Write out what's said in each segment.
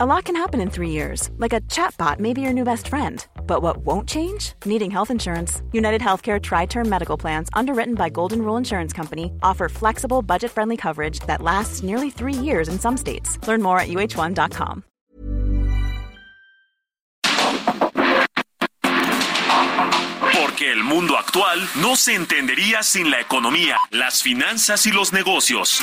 A lot can happen in three years, like a chatbot may be your new best friend. But what won't change? Needing health insurance. United Healthcare Tri Term Medical Plans, underwritten by Golden Rule Insurance Company, offer flexible, budget friendly coverage that lasts nearly three years in some states. Learn more at uh1.com. Porque el mundo actual no se entendería sin la economía, las finanzas y los negocios.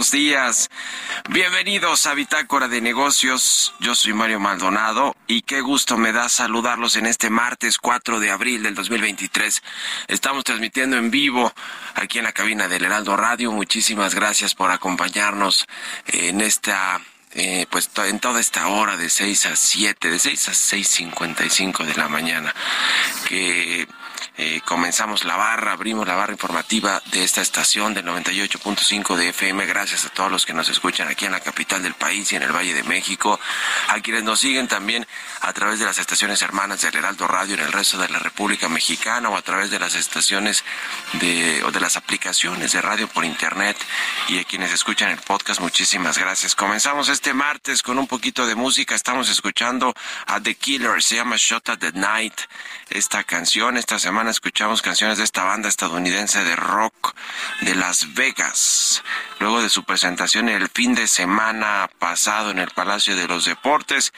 Buenos días. Bienvenidos a Bitácora de Negocios. Yo soy Mario Maldonado y qué gusto me da saludarlos en este martes 4 de abril del 2023. Estamos transmitiendo en vivo aquí en la cabina del Heraldo Radio. Muchísimas gracias por acompañarnos en esta eh, pues en toda esta hora de 6 a 7, de 6 a 6.55 de la mañana, eh, comenzamos la barra, abrimos la barra informativa de esta estación del 98.5 de FM. Gracias a todos los que nos escuchan aquí en la capital del país y en el Valle de México, a quienes nos siguen también a través de las estaciones hermanas del Heraldo Radio en el resto de la República Mexicana o a través de las estaciones de, o de las aplicaciones de radio por internet y a quienes escuchan el podcast, muchísimas gracias. Comenzamos este martes con un poquito de música. Estamos escuchando a The Killer, se llama Shot at the Night. Esta canción, esta semana escuchamos canciones de esta banda estadounidense de rock de Las Vegas. Luego de su presentación el fin de semana pasado en el Palacio de los Deportes,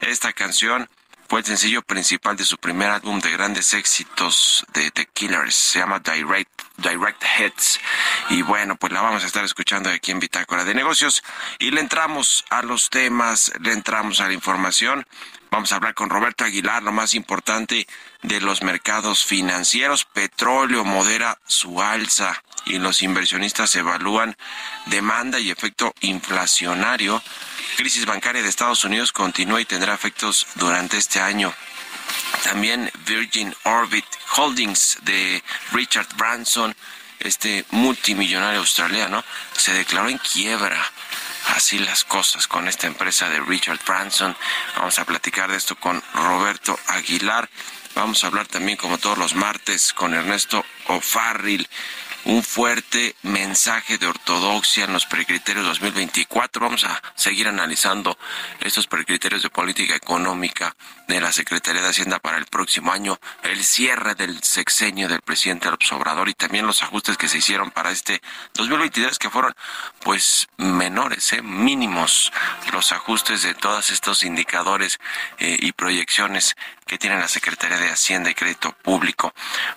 esta canción fue el sencillo principal de su primer álbum de grandes éxitos de The Killers. Se llama Direct, Direct Hits. Y bueno, pues la vamos a estar escuchando aquí en Bitácora de Negocios. Y le entramos a los temas, le entramos a la información. Vamos a hablar con Roberto Aguilar, lo más importante de los mercados financieros. Petróleo modera su alza y los inversionistas evalúan demanda y efecto inflacionario crisis bancaria de Estados Unidos continúa y tendrá efectos durante este año. También Virgin Orbit Holdings de Richard Branson, este multimillonario australiano, se declaró en quiebra. Así las cosas con esta empresa de Richard Branson. Vamos a platicar de esto con Roberto Aguilar. Vamos a hablar también, como todos los martes, con Ernesto O'Farrill un fuerte mensaje de ortodoxia en los precriterios 2024. Vamos a seguir analizando estos precriterios de política económica de la Secretaría de Hacienda para el próximo año, el cierre del sexenio del presidente López Obrador y también los ajustes que se hicieron para este 2023 que fueron pues menores, ¿eh? mínimos los ajustes de todos estos indicadores eh, y proyecciones que tiene la Secretaría de Hacienda y Crédito Público.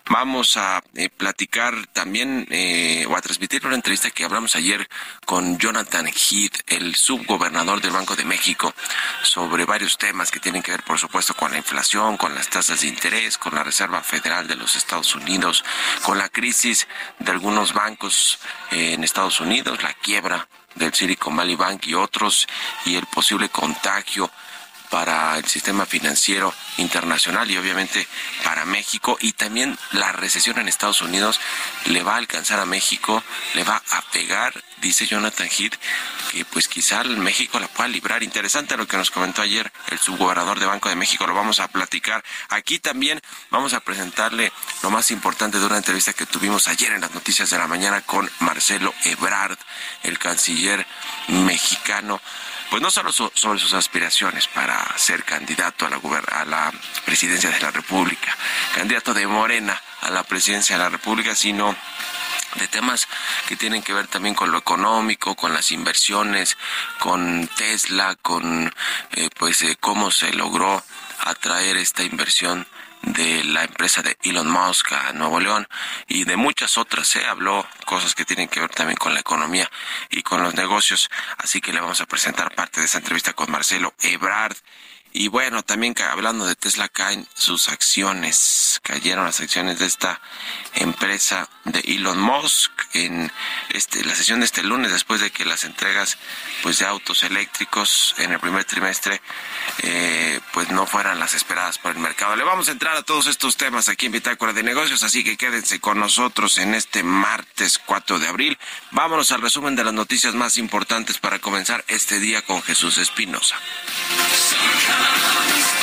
Vamos a eh, platicar también eh, o a transmitir una entrevista que hablamos ayer con Jonathan Heath, el subgobernador del Banco de México, sobre varios temas que tienen que ver, por supuesto, con la inflación, con las tasas de interés, con la Reserva Federal de los Estados Unidos, con la crisis de algunos bancos eh, en Estados Unidos, la quiebra del Silicon Valley Bank y otros, y el posible contagio para el sistema financiero internacional y obviamente para México y también la recesión en Estados Unidos le va a alcanzar a México, le va a pegar, dice Jonathan Heath, que pues quizá México la pueda librar. Interesante lo que nos comentó ayer el subgobernador de Banco de México, lo vamos a platicar. Aquí también vamos a presentarle lo más importante de una entrevista que tuvimos ayer en las noticias de la mañana con Marcelo Ebrard, el canciller mexicano pues no solo sobre sus aspiraciones para ser candidato a la, a la presidencia de la República, candidato de Morena a la presidencia de la República, sino de temas que tienen que ver también con lo económico, con las inversiones, con Tesla, con eh, pues eh, cómo se logró atraer esta inversión de la empresa de Elon Musk a Nuevo León y de muchas otras. Se habló cosas que tienen que ver también con la economía y con los negocios. Así que le vamos a presentar parte de esa entrevista con Marcelo Ebrard. Y bueno, también hablando de Tesla caen sus acciones, cayeron las acciones de esta empresa de Elon Musk en este, la sesión de este lunes después de que las entregas pues de autos eléctricos en el primer trimestre eh, pues no fueran las esperadas por el mercado. Le vamos a entrar a todos estos temas aquí en Bitácora de Negocios, así que quédense con nosotros en este martes 4 de abril. Vámonos al resumen de las noticias más importantes para comenzar este día con Jesús Espinosa. Yeah.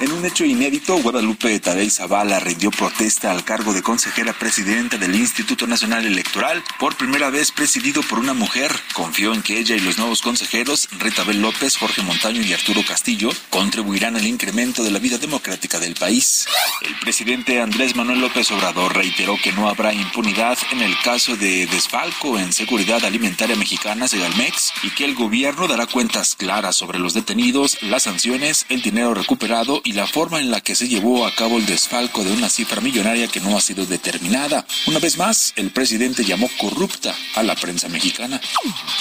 En un hecho inédito, Guadalupe Tadei Zavala rindió protesta al cargo de consejera presidenta del Instituto Nacional Electoral, por primera vez presidido por una mujer. Confió en que ella y los nuevos consejeros, Rita Bel López, Jorge Montaño y Arturo Castillo, contribuirán al incremento de la vida democrática del país. El presidente Andrés Manuel López Obrador reiteró que no habrá impunidad en el caso de desfalco en seguridad alimentaria mexicana, Segalmex, y que el gobierno dará cuentas claras sobre los detenidos, las sanciones, el dinero recuperado y y la forma en la que se llevó a cabo el desfalco de una cifra millonaria que no ha sido determinada. Una vez más, el presidente llamó corrupta a la prensa mexicana.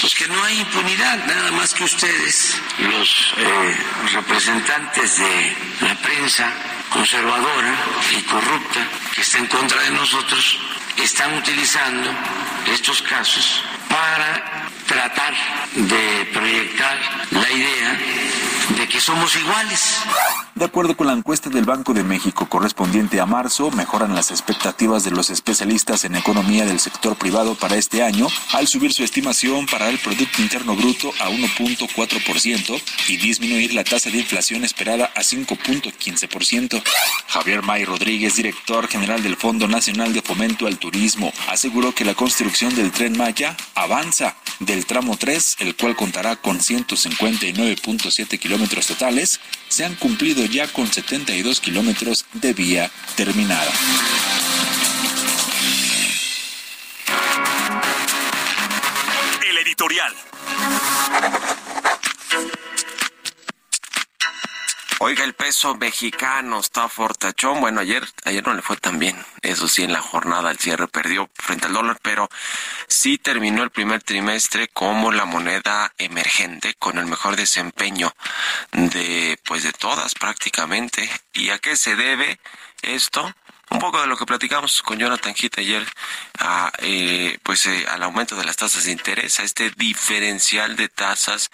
Pues que no hay impunidad, nada más que ustedes, los eh, representantes de la prensa conservadora y corrupta que está en contra de nosotros, están utilizando estos casos para tratar de proyectar la idea de que somos iguales. De acuerdo con la encuesta del Banco de México correspondiente a marzo, mejoran las expectativas de los especialistas en economía del sector privado para este año al subir su estimación para el Producto Interno Bruto a 1.4% y disminuir la tasa de inflación esperada a 5.15%. Javier May Rodríguez, director general del Fondo Nacional de Fomento al Turismo, aseguró que la construcción del tren Maya avanza del tramo 3, el cual contará con 159.7 kilómetros totales, se han cumplido ya con 72 kilómetros de vía terminada. El editorial. Oiga, el peso mexicano está fortachón. Bueno, ayer, ayer no le fue tan bien. Eso sí, en la jornada el cierre perdió frente al dólar, pero sí terminó el primer trimestre como la moneda emergente con el mejor desempeño de, pues de todas prácticamente. ¿Y a qué se debe esto? Un poco de lo que platicamos con Jonathan Heath ayer, a, eh, pues eh, al aumento de las tasas de interés, a este diferencial de tasas,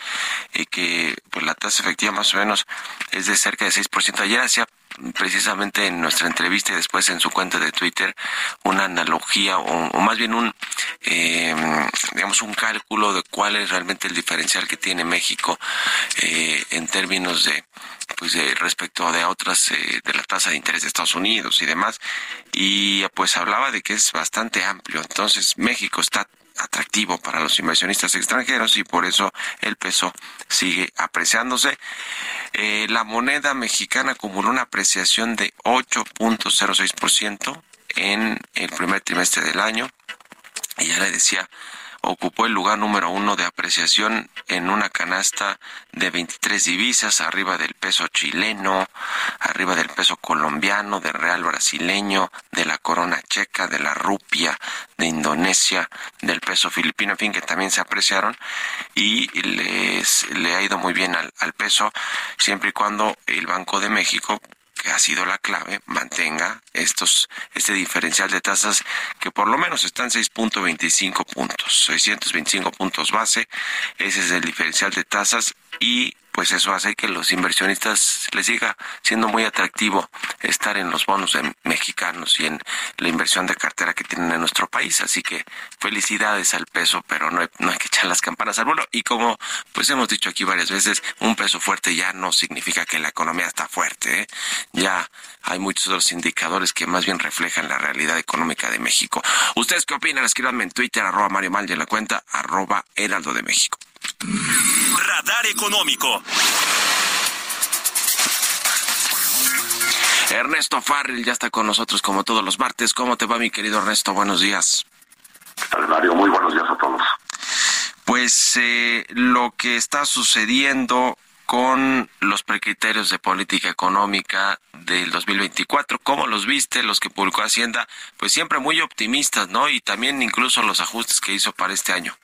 eh, que pues la tasa efectiva más o menos es de cerca de 6%. Ayer hacía precisamente en nuestra entrevista y después en su cuenta de Twitter una analogía o, más bien un digamos un cálculo de cuál es realmente el diferencial que tiene México en términos de pues eh, respecto de otras eh, de la tasa de interés de Estados Unidos y demás. Y pues hablaba de que es bastante amplio. Entonces México está atractivo para los inversionistas extranjeros y por eso el peso sigue apreciándose. Eh, la moneda mexicana acumuló una apreciación de 8.06% en el primer trimestre del año. Y ya le decía, ocupó el lugar número uno de apreciación en una canasta de 23 divisas, arriba del peso chileno, arriba del peso colombiano, del real brasileño, de la corona checa, de la rupia, de Indonesia, del peso filipino, en fin, que también se apreciaron. Y les le ha ido muy bien al, al peso, siempre y cuando el Banco de México ha sido la clave, mantenga estos, este diferencial de tasas que por lo menos están 6.25 puntos, 625 puntos base, ese es el diferencial de tasas y pues eso hace que los inversionistas les siga siendo muy atractivo estar en los bonos mexicanos y en la inversión de cartera que tienen en nuestro país. Así que felicidades al peso, pero no hay, no hay que echar las campanas al vuelo. Y como pues hemos dicho aquí varias veces, un peso fuerte ya no significa que la economía está fuerte. ¿eh? Ya hay muchos otros indicadores que más bien reflejan la realidad económica de México. ¿Ustedes qué opinan? Escríbanme en Twitter, arroba Mario Mal y en la cuenta arroba Heraldo de México. Radar Económico. Ernesto Farril ya está con nosotros como todos los martes. ¿Cómo te va, mi querido Ernesto? Buenos días. Mario? Muy buenos días a todos. Pues eh, lo que está sucediendo con los precriterios de política económica del 2024. ¿Cómo los viste? Los que publicó Hacienda, pues siempre muy optimistas, ¿no? Y también incluso los ajustes que hizo para este año.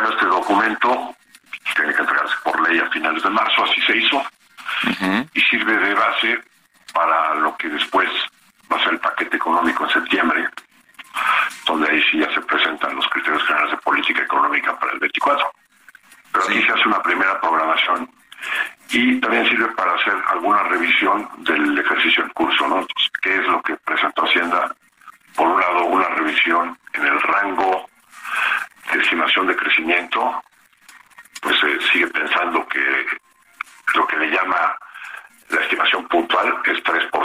Bueno, este documento tiene que entregarse por ley a finales de marzo, así se hizo, y sirve de base para lo que después va a ser el paquete económico en septiembre, donde ahí sí ya se presentan los criterios generales de política económica para el 24. Pero aquí se hace una primera programación y también sirve para hacer alguna revisión del ejercicio en curso, ¿no? ¿Qué es lo que presentó Hacienda? Por un lado, una revisión en el rango estimación de crecimiento, pues se sigue pensando que lo que le llama la estimación puntual es 3%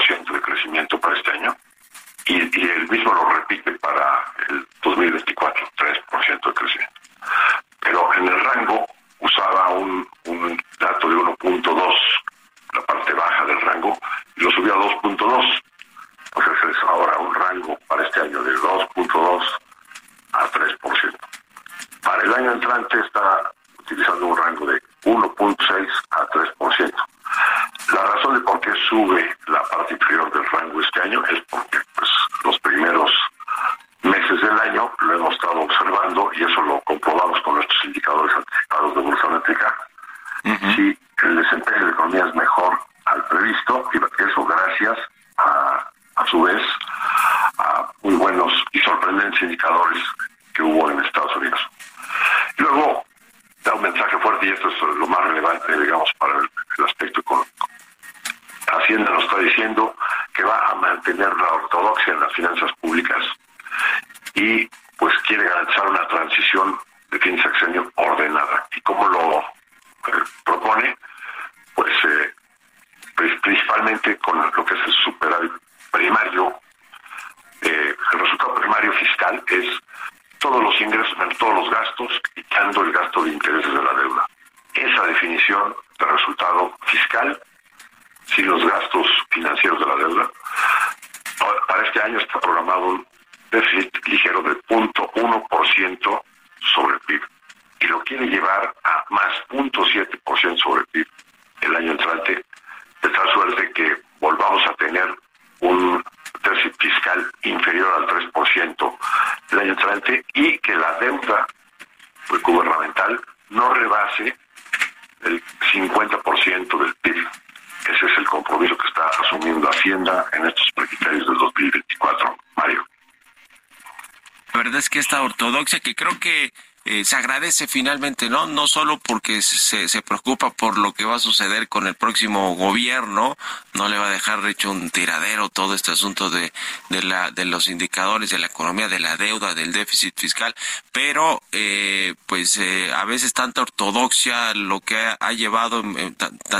que creo que eh, se agradece finalmente, ¿no? No solo porque se, se preocupa por lo que va a suceder con el próximo gobierno, no le va a dejar hecho un tiradero todo este asunto de, de, la, de los indicadores de la economía, de la deuda, del déficit fiscal, pero eh, pues eh, a veces tanta ortodoxia lo que ha, llevado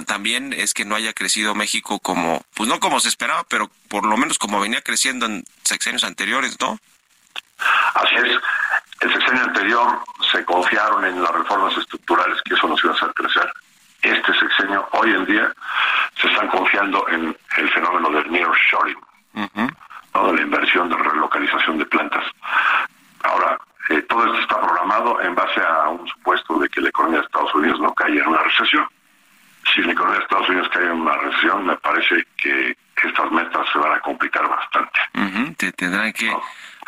también es que no haya crecido México como, pues no como se esperaba, pero por lo menos como venía creciendo en sexenios anteriores, ¿no? Así es. El sexenio anterior se confiaron en las reformas estructurales que eso nos iba a hacer crecer. Este sexenio, hoy en día, se están confiando en el fenómeno del nearshoring, uh de la inversión de relocalización de plantas. Ahora, eh, todo esto está programado en base a un supuesto de que la economía de Estados Unidos no caiga en una recesión. Si la economía de Estados Unidos cae en una recesión, me parece que estas metas se van a complicar bastante. Te tendrán que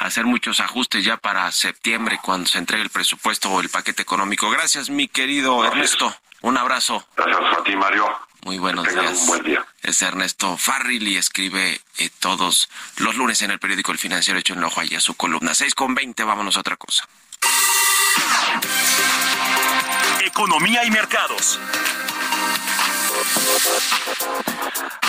hacer muchos ajustes ya para septiembre cuando se entregue el presupuesto o el paquete económico. Gracias, mi querido Ernesto. Un abrazo. Gracias a ti, Mario. Muy buenos días. Un buen día. Es Ernesto Farril y escribe eh, todos los lunes en el periódico El Financiero hecho en ojo a su columna. 6 con 20, vámonos a otra cosa. Economía y mercados.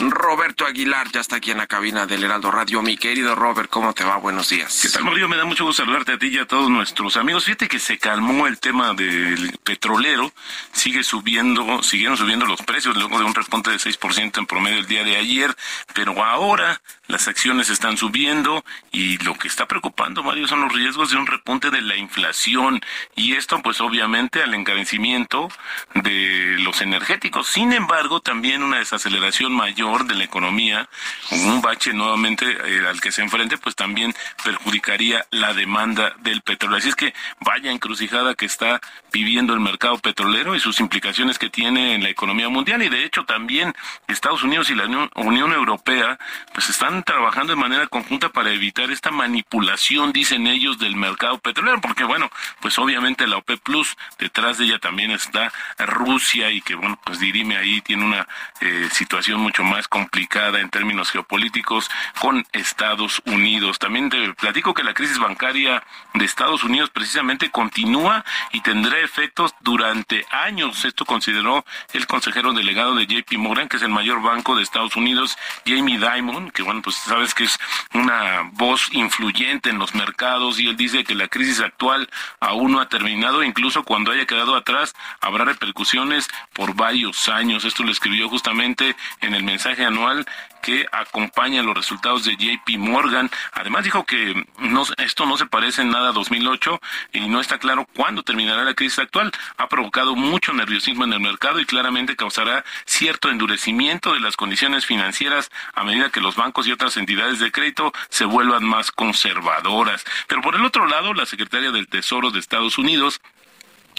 Roberto Aguilar ya está aquí en la cabina del Heraldo Radio. Mi querido Robert, ¿cómo te va? Buenos días. ¿Qué tal, Mario? Me da mucho gusto saludarte a ti y a todos nuestros amigos. Fíjate que se calmó el tema del petrolero. Sigue subiendo, siguieron subiendo los precios luego de un repunte de 6% en promedio el día de ayer. Pero ahora las acciones están subiendo y lo que está preocupando, Mario, son los riesgos de un repunte de la inflación. Y esto, pues obviamente, al encarecimiento de los energéticos. Sin embargo, también una desaceleración mayor de la economía, un bache nuevamente eh, al que se enfrente, pues también perjudicaría la demanda del petróleo. Así es que vaya encrucijada que está viviendo el mercado petrolero y sus implicaciones que tiene en la economía mundial. Y de hecho también Estados Unidos y la Unión Europea pues están trabajando de manera conjunta para evitar esta manipulación, dicen ellos, del mercado petrolero, porque bueno, pues obviamente la OPEP Plus, detrás de ella también está Rusia y que bueno, pues dirime ahí, tiene una eh, situación mucho más complicada en términos geopolíticos con Estados Unidos. También te platico que la crisis bancaria de Estados Unidos precisamente continúa y tendrá efectos durante años. Esto consideró el consejero delegado de JP Morgan, que es el mayor banco de Estados Unidos, Jamie Dimon, que bueno, pues sabes que es una voz influyente en los mercados y él dice que la crisis actual aún no ha terminado, incluso cuando haya quedado atrás habrá repercusiones por varios años. Esto lo escribió justamente en el mensaje anual que acompaña los resultados de JP Morgan. Además dijo que no, esto no se parece en nada a 2008 y no está claro cuándo terminará la crisis actual. Ha provocado mucho nerviosismo en el mercado y claramente causará cierto endurecimiento de las condiciones financieras a medida que los bancos y otras entidades de crédito se vuelvan más conservadoras. Pero por el otro lado, la secretaria del Tesoro de Estados Unidos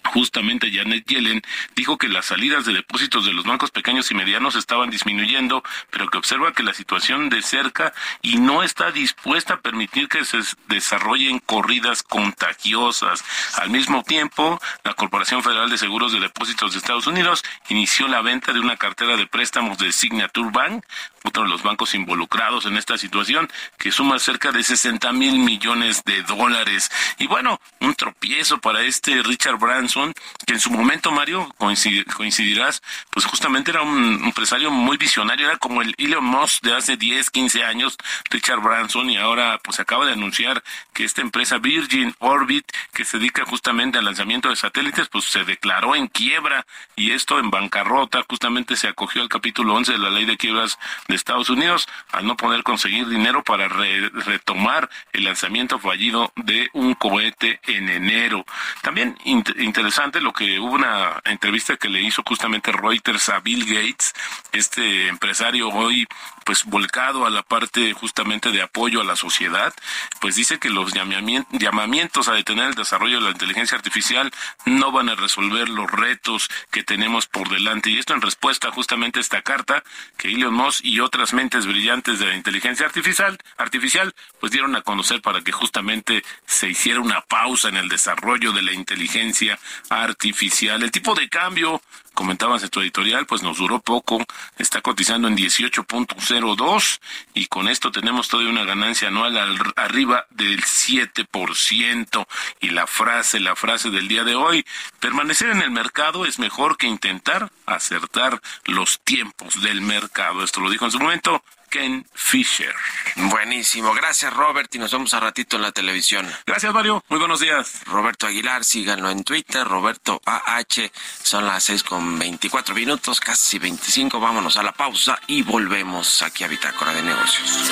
Justamente Janet Yellen dijo que las salidas de depósitos de los bancos pequeños y medianos estaban disminuyendo, pero que observa que la situación de cerca y no está dispuesta a permitir que se desarrollen corridas contagiosas. Al mismo tiempo, la Corporación Federal de Seguros de Depósitos de Estados Unidos inició la venta de una cartera de préstamos de Signature Bank, otro de los bancos involucrados en esta situación, que suma cerca de 60 mil millones de dólares. Y bueno, un tropiezo para este Richard Branson Que en su momento, Mario, coincidirás, pues justamente era un empresario muy visionario, era como el Elon Musk de hace 10, 15 años, Richard Branson, y ahora pues acaba de anunciar que esta empresa Virgin Orbit, que se dedica justamente al lanzamiento de satélites, pues se declaró en quiebra y esto en bancarrota, justamente se acogió al capítulo 11 de la ley de quiebras de Estados Unidos al no poder conseguir dinero para retomar el lanzamiento fallido de un cohete en enero. También interesante lo que hubo una entrevista que le hizo justamente Reuters a Bill Gates, este empresario hoy pues volcado a la parte justamente de apoyo a la sociedad, pues dice que los llamamientos a detener el desarrollo de la inteligencia artificial no van a resolver los retos que tenemos por delante. Y esto en respuesta justamente a esta carta que Elon Musk y otras mentes brillantes de la inteligencia artificial, artificial pues dieron a conocer para que justamente se hiciera una pausa en el desarrollo de la inteligencia artificial. El tipo de cambio comentabas en tu editorial, pues nos duró poco, está cotizando en 18.02 y con esto tenemos todavía una ganancia anual arriba del 7%. Y la frase, la frase del día de hoy, permanecer en el mercado es mejor que intentar acertar los tiempos del mercado. Esto lo dijo en su momento Ken Fisher. Buenísimo, gracias Robert y nos vemos a ratito en la televisión. Gracias Mario, muy buenos días. Roberto Aguilar, síganlo en Twitter, Roberto AH, son las seis con veinticuatro minutos, casi 25, vámonos a la pausa y volvemos aquí a Bitácora de Negocios.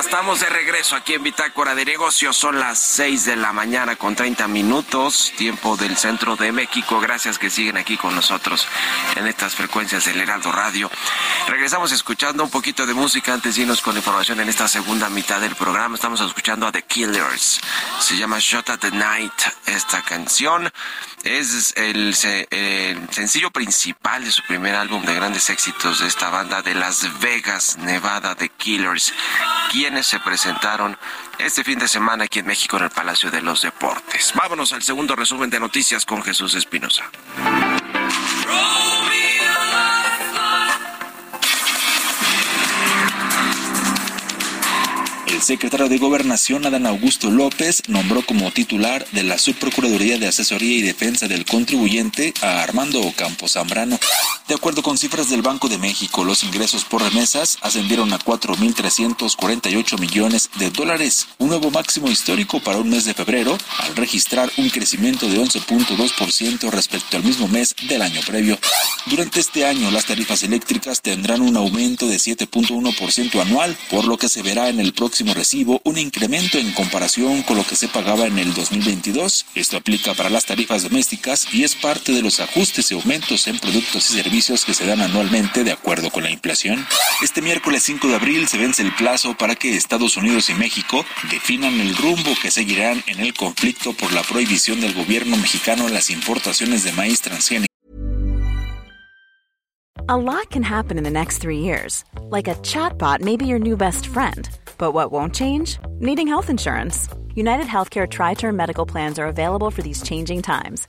Ya estamos de regreso aquí en Bitácora de Negocios. Son las 6 de la mañana con 30 minutos, tiempo del centro de México. Gracias que siguen aquí con nosotros en estas frecuencias del Heraldo Radio. Regresamos escuchando un poquito de música antes de irnos con información en esta segunda mitad del programa. Estamos escuchando a The Killers. Se llama Shot at the Night esta canción. Es el, sencillo principal de su primer álbum de grandes éxitos de esta banda de Las Vegas, Nevada, The Killers, quienes se presentaron este fin de semana aquí en México en el Palacio de los Deportes. Vámonos al segundo resumen de noticias con Jesús Espinosa. El secretario de Gobernación, Adán Augusto López, nombró como titular de la Subprocuraduría de Asesoría y Defensa del Contribuyente a Armando Ocampo Zambrano. De acuerdo con cifras del Banco de México, los ingresos por remesas ascendieron a 4.348 millones de dólares, un nuevo máximo histórico para un mes de febrero, al registrar un crecimiento de 11.2% respecto al mismo mes del año previo. Durante este año, las tarifas eléctricas tendrán un aumento de 7.1% anual, por lo que se verá en el próximo recibo un incremento en comparación con lo que se pagaba en el 2022. Esto aplica para las tarifas domésticas y es parte de los ajustes y aumentos en productos y servicios que se dan anualmente de acuerdo con la inflación. Este miércoles 5 de abril se vence el plazo para que Estados Unidos y México definan el rumbo que seguirán en el conflicto por la prohibición del gobierno mexicano a las importaciones de maíz transgénico. A lot can happen in the next three years. Like a chatbot may be your new best friend. But what won't change? Needing health insurance. United Healthcare Tri Term Medical Plans are available for these changing times.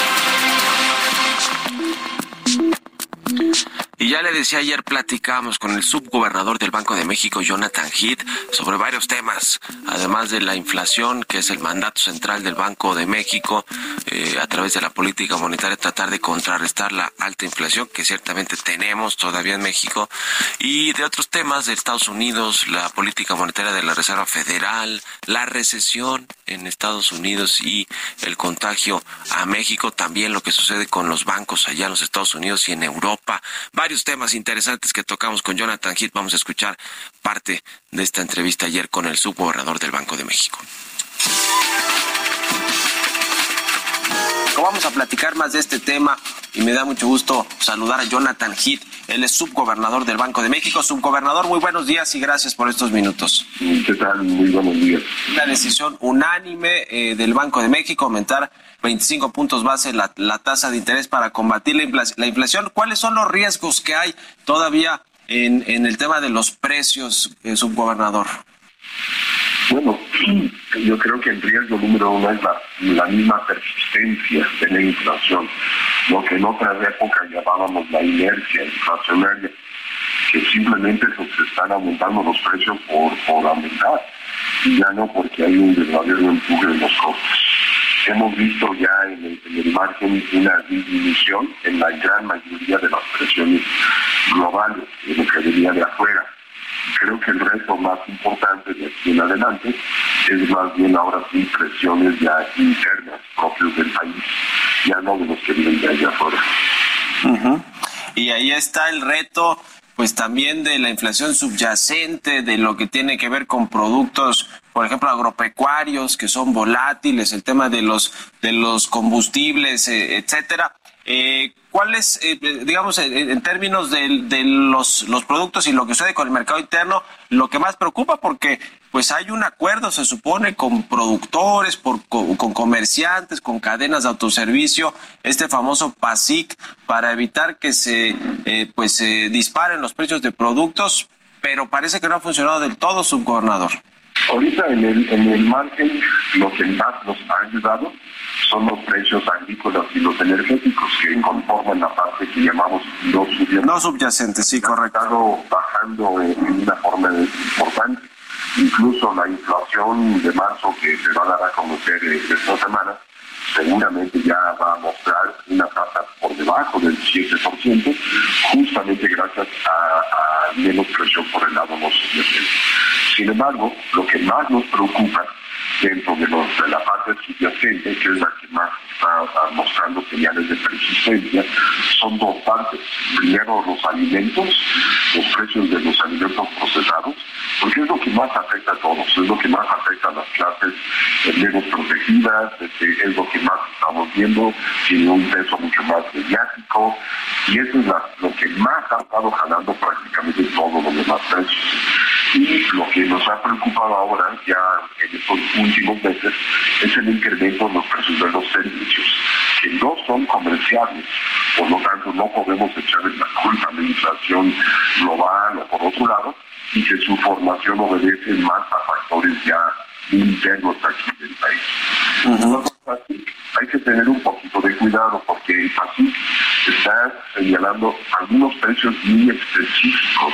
Mm-hmm. Y ya le decía ayer platicamos con el subgobernador del Banco de México, Jonathan Heath, sobre varios temas, además de la inflación, que es el mandato central del Banco de México, eh, a través de la política monetaria, tratar de contrarrestar la alta inflación que ciertamente tenemos todavía en México, y de otros temas de Estados Unidos, la política monetaria de la Reserva Federal, la recesión en Estados Unidos y el contagio a México, también lo que sucede con los bancos allá en los Estados Unidos y en Europa. Temas interesantes que tocamos con Jonathan Heath. Vamos a escuchar parte de esta entrevista ayer con el subgobernador del Banco de México. Vamos a platicar más de este tema y me da mucho gusto saludar a Jonathan Heath. Él es subgobernador del Banco de México. Subgobernador, muy buenos días y gracias por estos minutos. ¿Qué tal? Muy buenos días. Una decisión unánime eh, del Banco de México aumentar 25 puntos base la, tasa de interés para combatir la, inflación. ¿Cuáles son los riesgos que hay todavía en, en el tema de los precios, eh, subgobernador? Bueno, yo creo que el riesgo número uno es la, misma persistencia de la inflación, lo que en otras épocas llamábamos la inercia inflacionaria, que simplemente pues, se están aumentando los precios por, por aumentar, y ya no porque hay un verdadero empuje en los costos. Hemos visto ya en el, en el margen una disminución en la gran mayoría de las presiones globales, de lo que venía de afuera creo que el reto más importante de aquí en adelante es más bien ahora sí presiones ya internas propios del país, ya no de los que vienen de allá afuera. Y ahí está el reto pues también de la inflación subyacente, de lo que tiene que ver con productos, por ejemplo, agropecuarios que son volátiles, el tema de los de los combustibles, eh, etcétera. Eh, ¿Cuál es, eh, digamos, en, términos de, los, los, productos y lo que sucede con el mercado interno, lo que más preocupa? Porque pues hay un acuerdo, se supone, con productores, por, con, comerciantes, con cadenas de autoservicio, este famoso PASIC, para evitar que se eh, pues se disparen los precios de productos, pero parece que no ha funcionado del todo, subgobernador. Ahorita en el, en el margen lo que más nos ha ayudado son los precios agrícolas y los energéticos que conforman la parte que llamamos no subyacentes. No subyacentes, sí, correcto. bajando en una forma importante. Incluso la inflación de marzo que se va a dar a conocer esta semana seguramente ya va a mostrar una tasa por debajo del 7%, justamente gracias a, menos presión por el lado no subyacente. Sin embargo, lo que más nos preocupa dentro de, la parte subyacente, que es la que más está, mostrando señales de persistencia, son dos partes. Primero, los alimentos, los precios de los alimentos procesados, porque es lo que más afecta a todos, es lo que más afecta a las clases menos protegidas, este, es lo que más estamos viendo, tiene un peso mucho más mediático, y eso es lo que más ha estado jalando prácticamente todos los demás precios. Y lo que nos ha preocupado ahora, ya en estos últimos meses, es el incremento en los precios de los servicios, que no son comerciales. Por lo tanto, no podemos echarle la culpa a la inflación global o por otro lado, y que su formación obedece más a factores ya internos aquí del país. hay que tener un poquito de cuidado porque el PASIC está señalando algunos precios muy específicos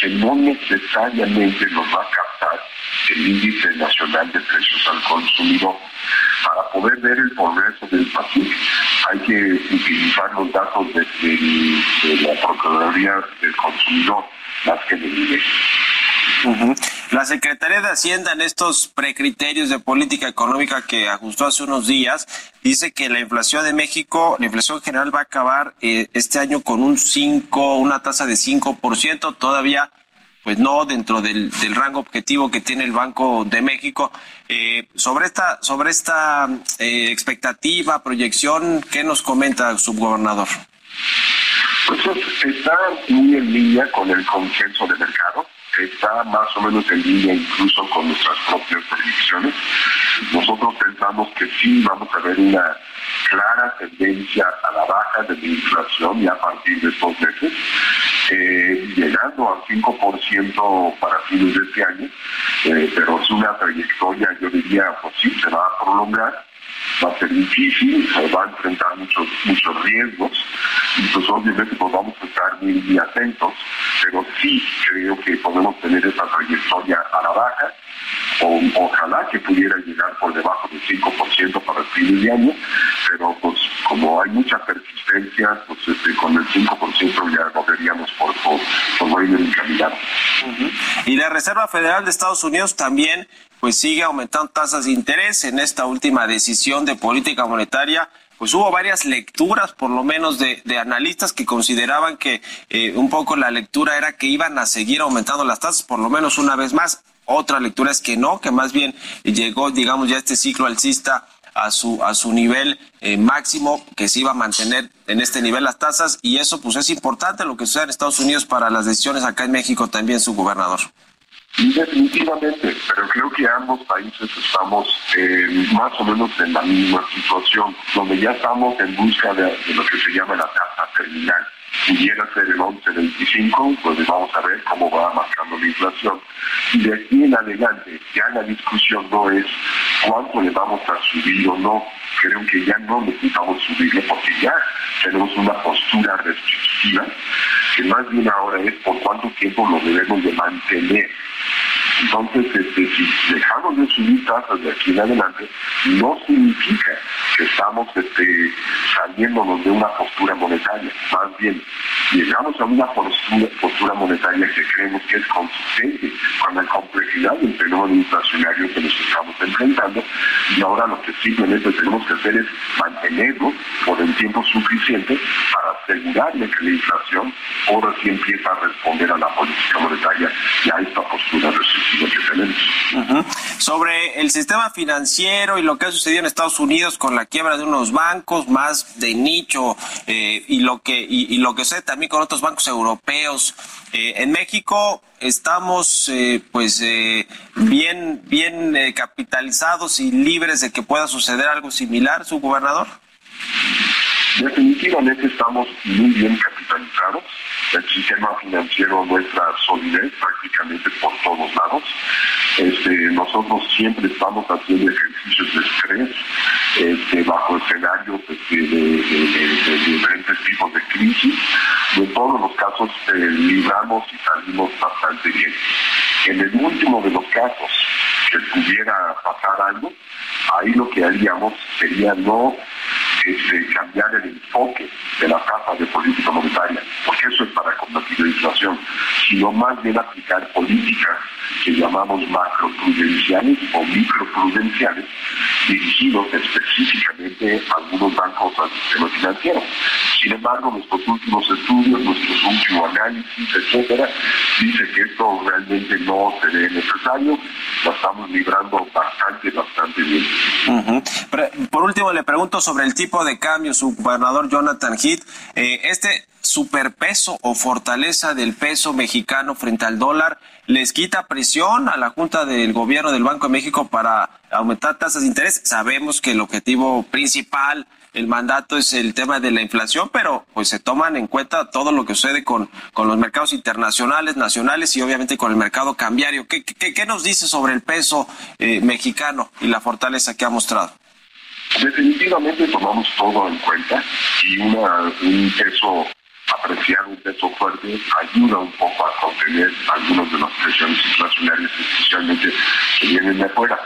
que no necesariamente nos va a captar el índice nacional de precios al consumidor. Para poder ver el progreso del PASIC hay que utilizar los datos de, la Procuraduría del Consumidor más que de La Secretaría de Hacienda en estos precriterios de política económica que ajustó hace unos días dice que la inflación de México, la inflación general va a acabar eh, este año con un 5, una tasa de 5%, todavía pues no dentro del, del, rango objetivo que tiene el Banco de México. Eh, sobre esta, sobre esta eh, expectativa, proyección, ¿qué nos comenta, subgobernador? Pues está muy en línea con el consenso de mercado, está más o menos en línea incluso con nuestras propias predicciones. Nosotros pensamos que sí vamos a ver una clara tendencia a la baja de la inflación y a partir de estos meses, eh, llegando al 5% para fines de este año, eh, pero es una trayectoria, yo diría, pues sí, se va a prolongar va a ser difícil, va a enfrentar muchos, muchos riesgos y pues obviamente pues vamos a estar muy, atentos, pero sí creo que podemos tener esa trayectoria a la baja. O, ojalá que pudiera llegar por debajo del 5% para el fin de año, pero pues como hay mucha persistencia, pues este, con el 5% ya lo veríamos por, por, por buen encaminado. Y la Reserva Federal de Estados Unidos también pues sigue aumentando tasas de interés en esta última decisión de política monetaria pues hubo varias lecturas, por lo menos de, analistas que consideraban que eh, un poco la lectura era que iban a seguir aumentando las tasas, por lo menos una vez más. Otra lectura es que no, que más bien llegó, digamos, ya este ciclo alcista a su a su nivel eh, máximo que se iba a mantener en este nivel las tasas y eso pues es importante lo que sucede en Estados Unidos para las decisiones acá en México también su gobernador. Definitivamente, pero creo que ambos países estamos eh, más o menos en la misma situación, donde ya estamos en busca de, lo que se llama la tasa terminal. Pudiera ser el 11.25, pues vamos a ver cómo va marcando la inflación. Y de aquí en adelante, ya la discusión no es cuánto le vamos a subir o no. Creo que ya no necesitamos subirle porque ya tenemos una postura restrictiva, que más bien ahora es por cuánto tiempo lo debemos de mantener entonces, este, si dejamos de subir tasas de aquí en adelante, no significa que estamos este, saliéndonos de una postura monetaria. Más bien, llegamos a una postura, monetaria que creemos que es consistente con la complejidad del fenómeno inflacionario que nos estamos enfrentando y ahora lo que simplemente tenemos que hacer es mantenerlo por el tiempo suficiente para asegurarle que la inflación ahora sí empieza a responder a la política monetaria y a esta postura Sobre el sistema financiero y lo que ha sucedido en Estados Unidos con la quiebra de unos bancos más de nicho eh, y lo que y, lo que sucede también con otros bancos europeos. Eh, en México estamos eh, pues bien bien capitalizados y libres de que pueda suceder algo similar, su gobernador. Definitivamente estamos muy bien capitalizados. El sistema financiero muestra solidez prácticamente por todos lados. Este, nosotros siempre estamos haciendo ejercicios de estrés este, bajo escenarios este, de, diferentes tipos de crisis. En todos los casos eh, libramos y salimos bastante bien. En el último de los casos que pudiera pasar algo, ahí lo que haríamos sería no cambiar el enfoque de la tasa de política monetaria, porque eso es para combatir la inflación, sino más bien aplicar políticas que llamamos macroprudenciales o microprudenciales, dirigidos específicamente a algunos bancos al sistema financiero. Sin embargo, nuestros últimos estudios, nuestros últimos análisis, etcétera, dice que esto realmente no se ve necesario, lo estamos librando bastante, bastante bien. por último, le pregunto sobre el tipo de cambio, su gobernador Jonathan Heath. Eh, este superpeso o fortaleza del peso mexicano frente al dólar les quita presión a la Junta del Gobierno del Banco de México para aumentar tasas de interés. Sabemos que el objetivo principal, el mandato es el tema de la inflación, pero pues se toman en cuenta todo lo que sucede con, con los mercados internacionales, nacionales y obviamente con el mercado cambiario. ¿Qué, qué, nos dice sobre el peso eh, mexicano y la fortaleza que ha mostrado? Definitivamente tomamos todo en cuenta y una, un peso apreciar un peso fuerte ayuda un poco a contener algunas de las presiones inflacionarias, especialmente que vienen de afuera.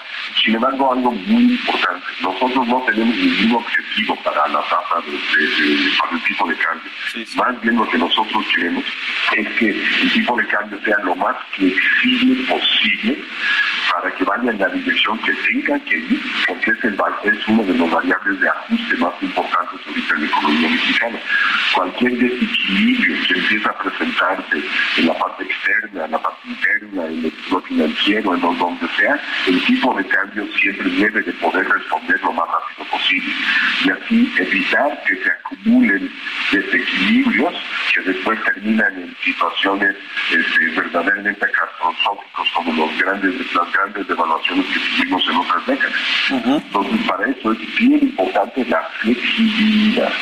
Sin embargo, algo muy importante, nosotros no tenemos ningún objetivo para la tasa de, para el tipo de cambio. Más bien lo que nosotros queremos es que el tipo de cambio sea lo más flexible posible para que vaya en la dirección que tenga que ir, porque es, el, es uno de los variables de ajuste más importantes ahorita en la economía mexicana. Cualquier desequilibrio que empieza a presentarse en la parte externa, en la parte interna, en sector financiero, en donde sea, el tipo de cambio siempre debe de poder responder lo más rápido posible. Y así evitar que se acumulen desequilibrios que después terminan en situaciones este, verdaderamente catastróficos como los grandes, las devaluaciones que tuvimos en otras décadas. Entonces, para eso es bien importante la flexibilidad.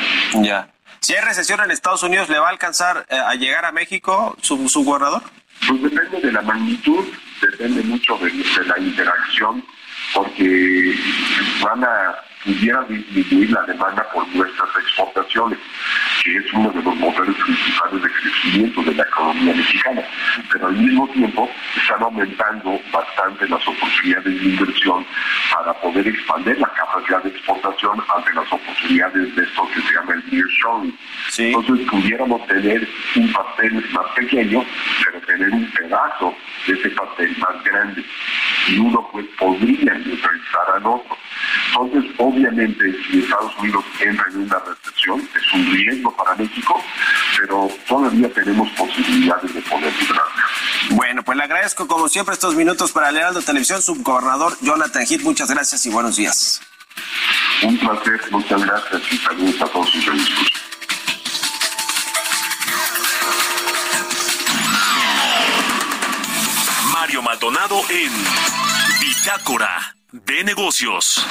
Ya. Si hay recesión en Estados Unidos, ¿le va a alcanzar eh, a llegar a México su, su gobernador? Pues depende de la magnitud, depende mucho de, la interacción porque van a pudiera disminuir la demanda por nuestras exportaciones, que es uno de los motores principales de crecimiento de la economía mexicana. Pero al mismo tiempo están aumentando bastante las oportunidades de inversión para poder expandir la capacidad de exportación ante las oportunidades de esto que se el nearshoring. Entonces pudiéramos tener un papel más pequeño, pero tener un pedazo de ese papel más grande. Y uno pues podría neutralizar al otro. Entonces, obviamente, si Estados Unidos entra en una recesión, es un riesgo para México, pero todavía tenemos posibilidades de poder librarla. Bueno, pues le agradezco como siempre estos minutos para Lealdo Televisión, subgobernador Jonathan Heath, muchas gracias y buenos días. Un placer, muchas gracias y saludos a todos ustedes. Mario Maldonado en Bitácora de Negocios.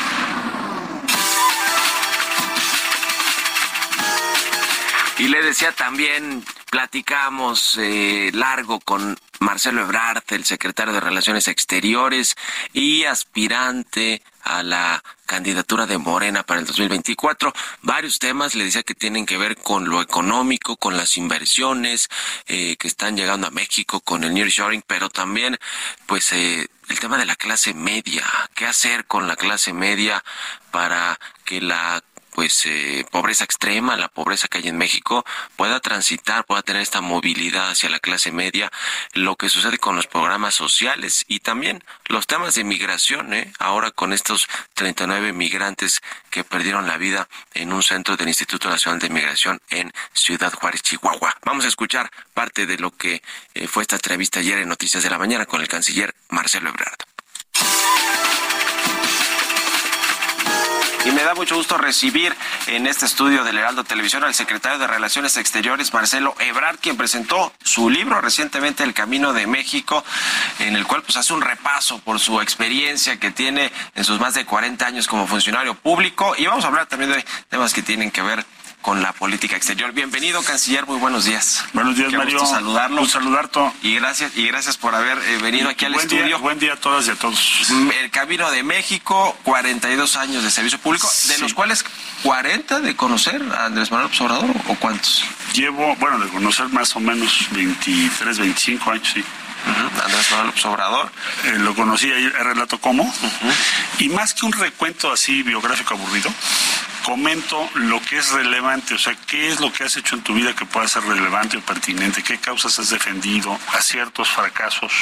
Y le decía también, platicamos eh, largo con Marcelo Ebrard, el secretario de Relaciones Exteriores y aspirante a la candidatura de Morena para el 2024. Varios temas, le decía que tienen que ver con lo económico, con las inversiones eh, que están llegando a México, con el nearshoring, pero también, pues, eh, el tema de la clase media. ¿Qué hacer con la clase media para que la pues eh, pobreza extrema, la pobreza que hay en México, pueda transitar, pueda tener esta movilidad hacia la clase media, lo que sucede con los programas sociales y también los temas de migración, ¿eh? ahora con estos 39 migrantes que perdieron la vida en un centro del Instituto Nacional de Migración en Ciudad Juárez, Chihuahua. Vamos a escuchar parte de lo que eh, fue esta entrevista ayer en Noticias de la Mañana con el canciller Marcelo Ebrard. Y me da mucho gusto recibir en este estudio del Heraldo Televisión al secretario de Relaciones Exteriores, Marcelo Ebrard, quien presentó su libro recientemente, El Camino de México, en el cual pues hace un repaso por su experiencia que tiene en sus más de 40 años como funcionario público. Y vamos a hablar también de temas que tienen que ver con la política exterior. Bienvenido, canciller, muy buenos días. Buenos días, Qué Mario. Gusto saludarlo. Un saludarte. Y gracias, y gracias por haber eh, venido aquí al buen estudio. Día, buen día a todas y a todos. Mm, El Camino de México, 42 años de servicio público, de los cuales 40 de conocer a Andrés Manuel López Obrador, ¿o cuántos? Llevo, bueno, de conocer más o menos 23, 25 años, sí. Ujú, Andrés Manuel López Obrador. Eh, lo conocí ahí, el relato cómo. Y más que un recuento así biográfico aburrido, comento lo que es relevante, o sea, qué es lo que has hecho en tu vida que pueda ser relevante o pertinente, qué causas has defendido, aciertos, fracasos,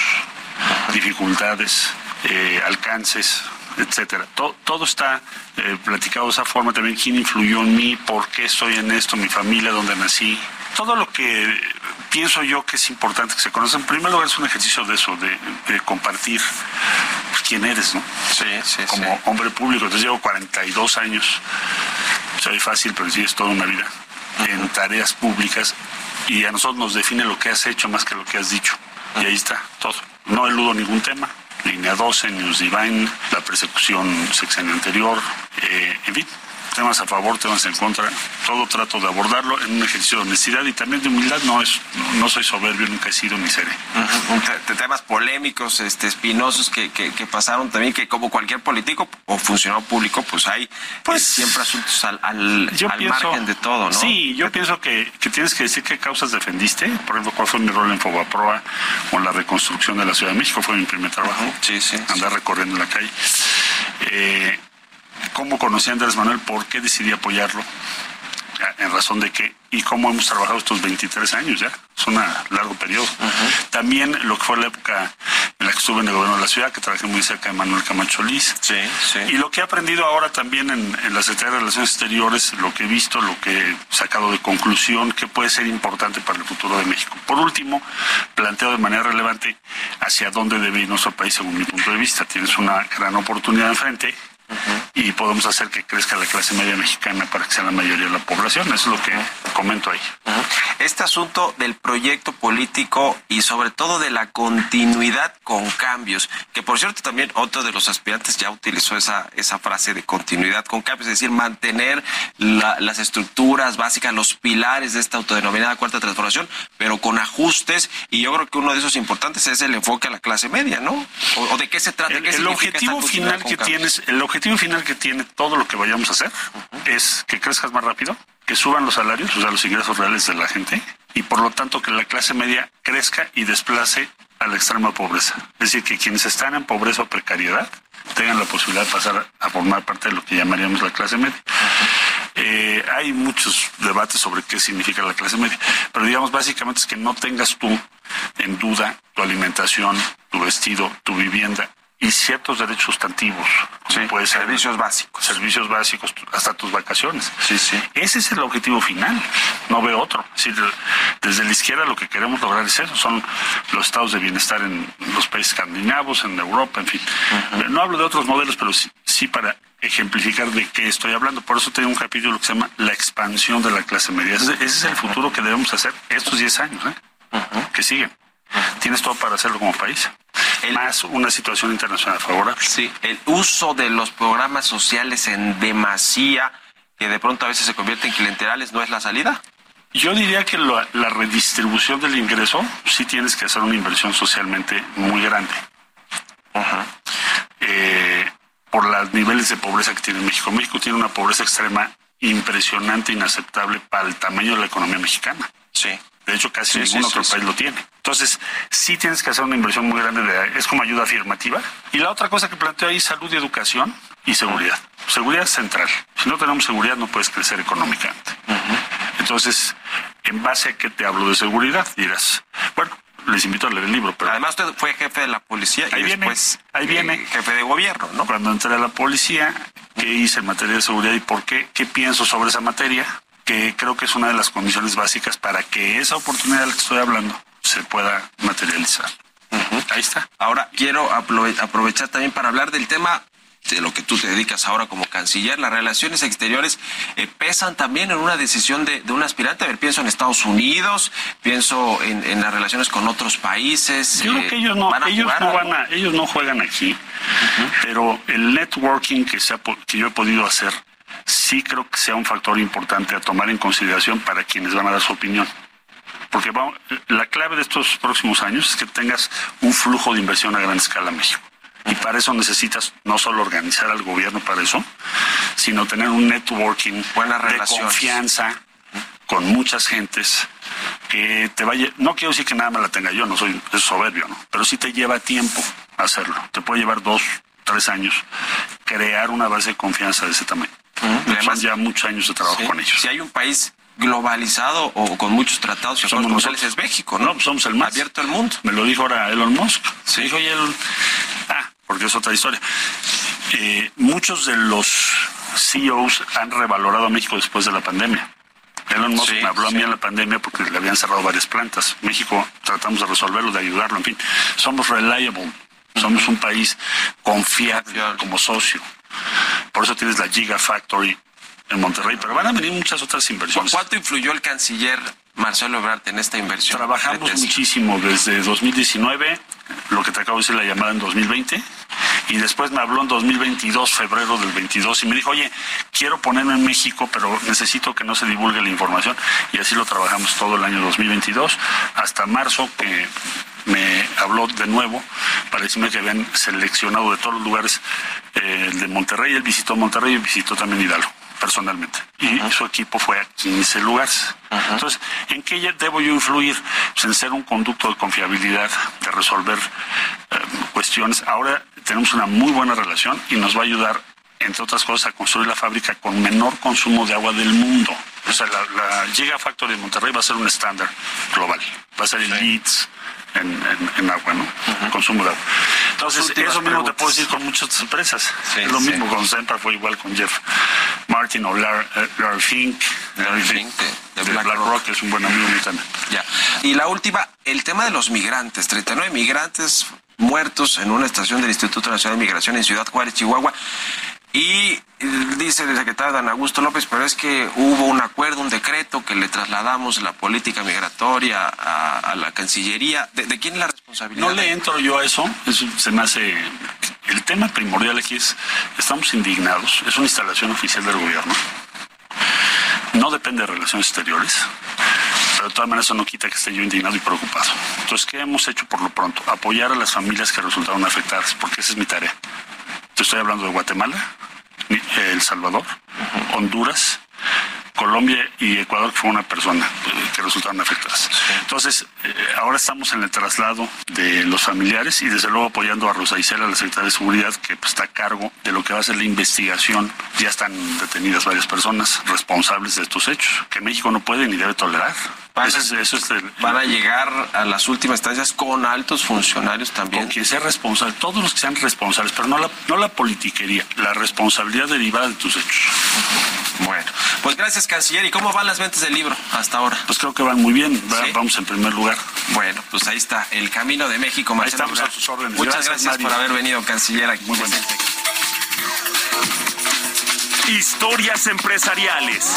dificultades, eh, alcances, etcétera. To- todo está eh, platicado de esa forma también, quién influyó en mí, por qué estoy en esto, mi familia, dónde nací. Todo lo que pienso yo que es importante que se conozca. En primer lugar es un ejercicio de eso, de, de compartir pues, quién eres, ¿no? Sí, sí, Como hombre público. Entonces llevo 42 años, soy fácil, pero sí es toda una vida, en tareas públicas y a nosotros nos define lo que has hecho más que lo que has dicho. Y ahí está, todo. No eludo ningún tema. Línea 12, News Divine, la persecución sexenio anterior, eh, en fin, temas a favor, temas en contra, todo trato de abordarlo en un ejercicio de honestidad y también de humildad. No es, no, no soy soberbio, nunca he sido ni seré. Temas polémicos, este, espinosos que, que, que pasaron también, que como cualquier político o funcionario público, pues hay Pues, eh, siempre asuntos al, al, Yo al pienso, margen de todo, ¿no? Sí, yo pienso que, que tienes que decir qué causas defendiste. Por ejemplo, cuál fue mi rol en Fobaproa o en la reconstrucción de la Ciudad de México. Fue mi primer trabajo. Ujú, sí, sí, Andar recorriendo la calle. Eh, ¿Cómo conocí a Andrés Manuel? ¿Por qué decidí apoyarlo? ¿En razón de qué? ¿Y cómo hemos trabajado estos 23 años ya? Es un largo periodo. También lo que fue la época en la que estuve en el gobierno de la ciudad, que trabajé muy cerca de Manuel Camacho Solís. Sí, sí. Y lo que he aprendido ahora también en, en la Secretaría de Relaciones Exteriores, lo que he visto, lo que he sacado de conclusión, que puede ser importante para el futuro de México. Por último, planteo de manera relevante hacia dónde debe ir nuestro país según mi punto de vista. Tienes una gran oportunidad enfrente y podemos hacer que crezca la clase media mexicana para que sea la mayoría de la población. Eso es lo que comento ahí. Este asunto del proyecto político y sobre todo de la continuidad con cambios, que por cierto también otro de los aspirantes ya utilizó esa, esa frase de continuidad con cambios, es decir, mantener las estructuras básicas, los pilares de esta autodenominada cuarta transformación, pero con ajustes y yo creo que uno de esos importantes es el enfoque a la clase media, ¿no? ¿O, de qué se trata? El, objetivo final que tienes, el objetivo final que tiene todo lo que vayamos a hacer es que crezcas más rápido, que suban los salarios, o sea, los ingresos reales de la gente, y por lo tanto que la clase media crezca y desplace a la extrema pobreza. Es decir, que quienes están en pobreza o precariedad tengan la posibilidad de pasar a formar parte de lo que llamaríamos la clase media. Eh, hay muchos debates sobre qué significa la clase media, pero digamos básicamente es que no tengas tú en duda tu alimentación, tu vestido, tu vivienda y ciertos derechos sustantivos. Sí, puede ser, servicios básicos. Servicios básicos, hasta tus vacaciones. Sí, sí. Ese es el objetivo final. No veo otro. Es decir, desde la izquierda lo que queremos lograr es eso. Son los estados de bienestar en los países escandinavos, en Europa, en fin. No hablo de otros modelos, pero sí, sí para ejemplificar de qué estoy hablando. Por eso tengo un capítulo que se llama La expansión de la clase media. Ese, es el futuro que debemos hacer estos 10 años, ¿eh? que siguen. Tienes todo para hacerlo como país más una situación internacional favorable. Sí, el uso de los programas sociales en demasía, que de pronto a veces se convierte en clienterales, ¿no es la salida? Yo diría que la redistribución del ingreso sí tienes que hacer una inversión socialmente muy grande. Eh, por los niveles de pobreza que tiene México. México tiene una pobreza extrema impresionante, inaceptable para el tamaño de la economía mexicana. Sí. De hecho, casi ningún otro país lo tiene. Entonces, sí tienes que hacer una inversión muy grande, de, es como ayuda afirmativa. Y la otra cosa que planteo ahí, salud y educación y seguridad. Seguridad central. Si no tenemos seguridad, no puedes crecer económicamente. Entonces, en base a qué te hablo de seguridad, dirás, bueno, les invito a leer el libro. Pero Además, usted fue jefe de la policía y después ahí viene, eh, jefe de gobierno, ¿no? Cuando entré a la policía, ¿qué hice en materia de seguridad y por qué? ¿Qué pienso sobre esa materia? que creo que es una de las condiciones básicas para que esa oportunidad de la que estoy hablando se pueda materializar. Ahí está. Ahora quiero aprovechar también para hablar del tema de lo que tú te dedicas ahora como canciller, las relaciones exteriores eh, pesan también en una decisión de, un aspirante. A ver, pienso en Estados Unidos, pienso en, las relaciones con otros países. Yo creo que ellos no, ellos no, van a, ellos no juegan aquí, pero el networking que, se que yo he podido hacer sí creo que sea un factor importante a tomar en consideración para quienes van a dar su opinión. Porque vamos, la clave de estos próximos años es que tengas un flujo de inversión a gran escala en México. Y para eso necesitas no solo organizar al gobierno para eso, sino tener un networking Buena de confianza con muchas gentes que te vaya, no quiero decir que nada me la tenga yo, no soy soberbio, ¿no? Pero sí te lleva tiempo hacerlo. Te puede llevar dos, tres años crear una base de confianza de ese tamaño. Además, ya muchos años de trabajo con ellos. Si hay un país globalizado o con muchos tratados y somos nosotros es México, ¿no? Pues somos el más abierto al mundo. Me lo dijo ahora Elon Musk. Sí. Dijo, Elon... Ah, porque es otra historia. Eh, muchos de los CEOs han revalorado a México después de la pandemia. Elon Musk me habló a mí en la pandemia porque le habían cerrado varias plantas. México tratamos de resolverlo, de ayudarlo, en fin. Somos reliable. Somos un país confiable como socio. Por eso tienes la Gigafactory en Monterrey, pero van a venir muchas otras inversiones. ¿Cuánto influyó el canciller Marcelo Ebrard en esta inversión? Trabajamos muchísimo desde 2019, lo que te acabo de decir la llamada en 2020, y después me habló en 2022, febrero del 22, y me dijo, oye, quiero ponerme en México, pero necesito que no se divulgue la información, y así lo trabajamos todo el año 2022, hasta marzo, que me habló de nuevo para decirme que habían seleccionado de todos los lugares eh, de Monterrey. Él visitó Monterrey y visitó también Hidalgo personalmente. Y su equipo fue a 15 lugares. Entonces, ¿en qué debo yo influir? Pues en ser un conducto de confiabilidad, de resolver eh, cuestiones. Ahora tenemos una muy buena relación y nos va a ayudar, entre otras cosas, a construir la fábrica con menor consumo de agua del mundo. O sea, la, la Gigafactory de Monterrey va a ser un estándar global. Va a ser el Leeds en, agua, ¿no? Consumo de agua. Entonces, eso mismo te puedo decir con muchas empresas. es lo mismo con Sempra, fue igual con Jeff Martin o Larry, eh, Fink. Larry Fink de, BlackRock, es un buen amigo mío también. Ya. Y la última, el tema de los migrantes. 39 migrantes muertos en una estación del Instituto Nacional de Migración en Ciudad Juárez, Chihuahua. Y dice el secretario Dan Augusto López, pero es que hubo un acuerdo, un decreto que le trasladamos la política migratoria a, la Cancillería. ¿De, quién es la responsabilidad? No le entro yo a eso. eso. Se me hace. El tema primordial aquí es: estamos indignados. Es una instalación oficial del gobierno. No depende de relaciones exteriores. Pero de todas maneras eso no quita que esté yo indignado y preocupado. Entonces, ¿qué hemos hecho por lo pronto? Apoyar a las familias que resultaron afectadas, porque esa es mi tarea. Te estoy hablando de Guatemala, El Salvador, Honduras, Colombia y Ecuador, fue una persona eh, que resultaron afectadas. Entonces, eh, ahora estamos en el traslado de los familiares y desde luego apoyando a Rosa Isela, la secretaria de Seguridad, que pues, está a cargo de lo que va a ser la investigación. Ya están detenidas varias personas responsables de estos hechos, que México no puede ni debe tolerar. Van, van a llegar a las últimas instancias con altos funcionarios también. Con quien sea responsable, todos los que sean responsables, pero no la, no la politiquería, la responsabilidad derivada de tus hechos. Bueno, pues gracias, canciller. ¿Y cómo van las ventas del libro hasta ahora? Pues creo que van muy bien. Vamos en primer lugar. Bueno, pues ahí está, El Camino de México. Ahí estamos a sus órdenes. Muchas gracias, por haber venido, canciller. Aquí muy bien. Historias empresariales.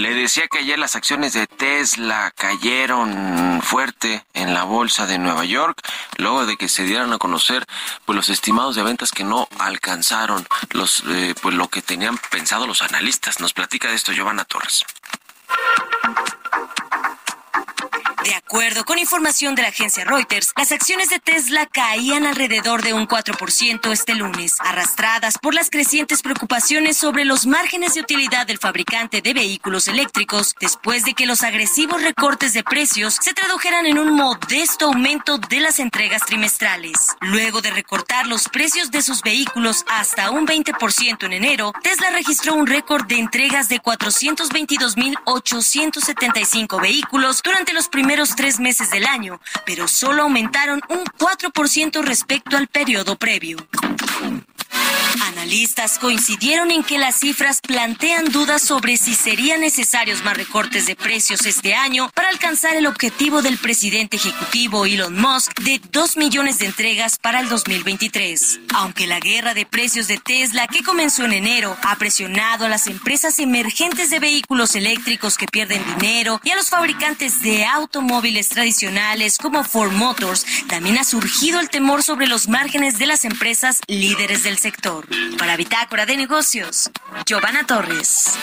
Le decía que ayer las acciones de Tesla cayeron fuerte en la bolsa de Nueva York, luego de que se dieran a conocer pues los estimados de ventas que no alcanzaron los eh, pues lo que tenían pensado los analistas. Nos platica de esto Giovanna Torres. De acuerdo con información de la agencia Reuters, las acciones de Tesla caían alrededor de un 4% este lunes, arrastradas por las crecientes preocupaciones sobre los márgenes de utilidad del fabricante de vehículos eléctricos, después de que los agresivos recortes de precios se tradujeran en un modesto aumento de las entregas trimestrales. Luego de recortar los precios de sus vehículos hasta un 20% en enero, Tesla registró un récord de entregas de 422.875 vehículos durante los primeros primeros tres meses del año, pero solo aumentaron un 4% respecto al periodo previo. Analistas coincidieron en que las cifras plantean dudas sobre si serían necesarios más recortes de precios este año para alcanzar el objetivo del presidente ejecutivo Elon Musk de 2 millones de entregas para el 2023. Aunque la guerra de precios de Tesla que comenzó en enero ha presionado a las empresas emergentes de vehículos eléctricos que pierden dinero y a los fabricantes de automóviles tradicionales como Ford Motors, también ha surgido el temor sobre los márgenes de las empresas líderes del sector. Para Bitácora de Negocios, Giovanna Torres.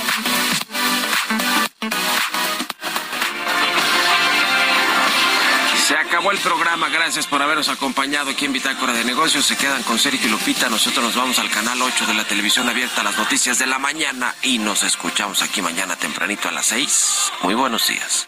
Se acabó el programa. Gracias por habernos acompañado aquí en Bitácora de Negocios. Se quedan con Sergio y Lupita. Nosotros nos vamos al canal 8 de la televisión abierta a las noticias de la mañana y nos escuchamos aquí mañana tempranito a las 6. Muy buenos días.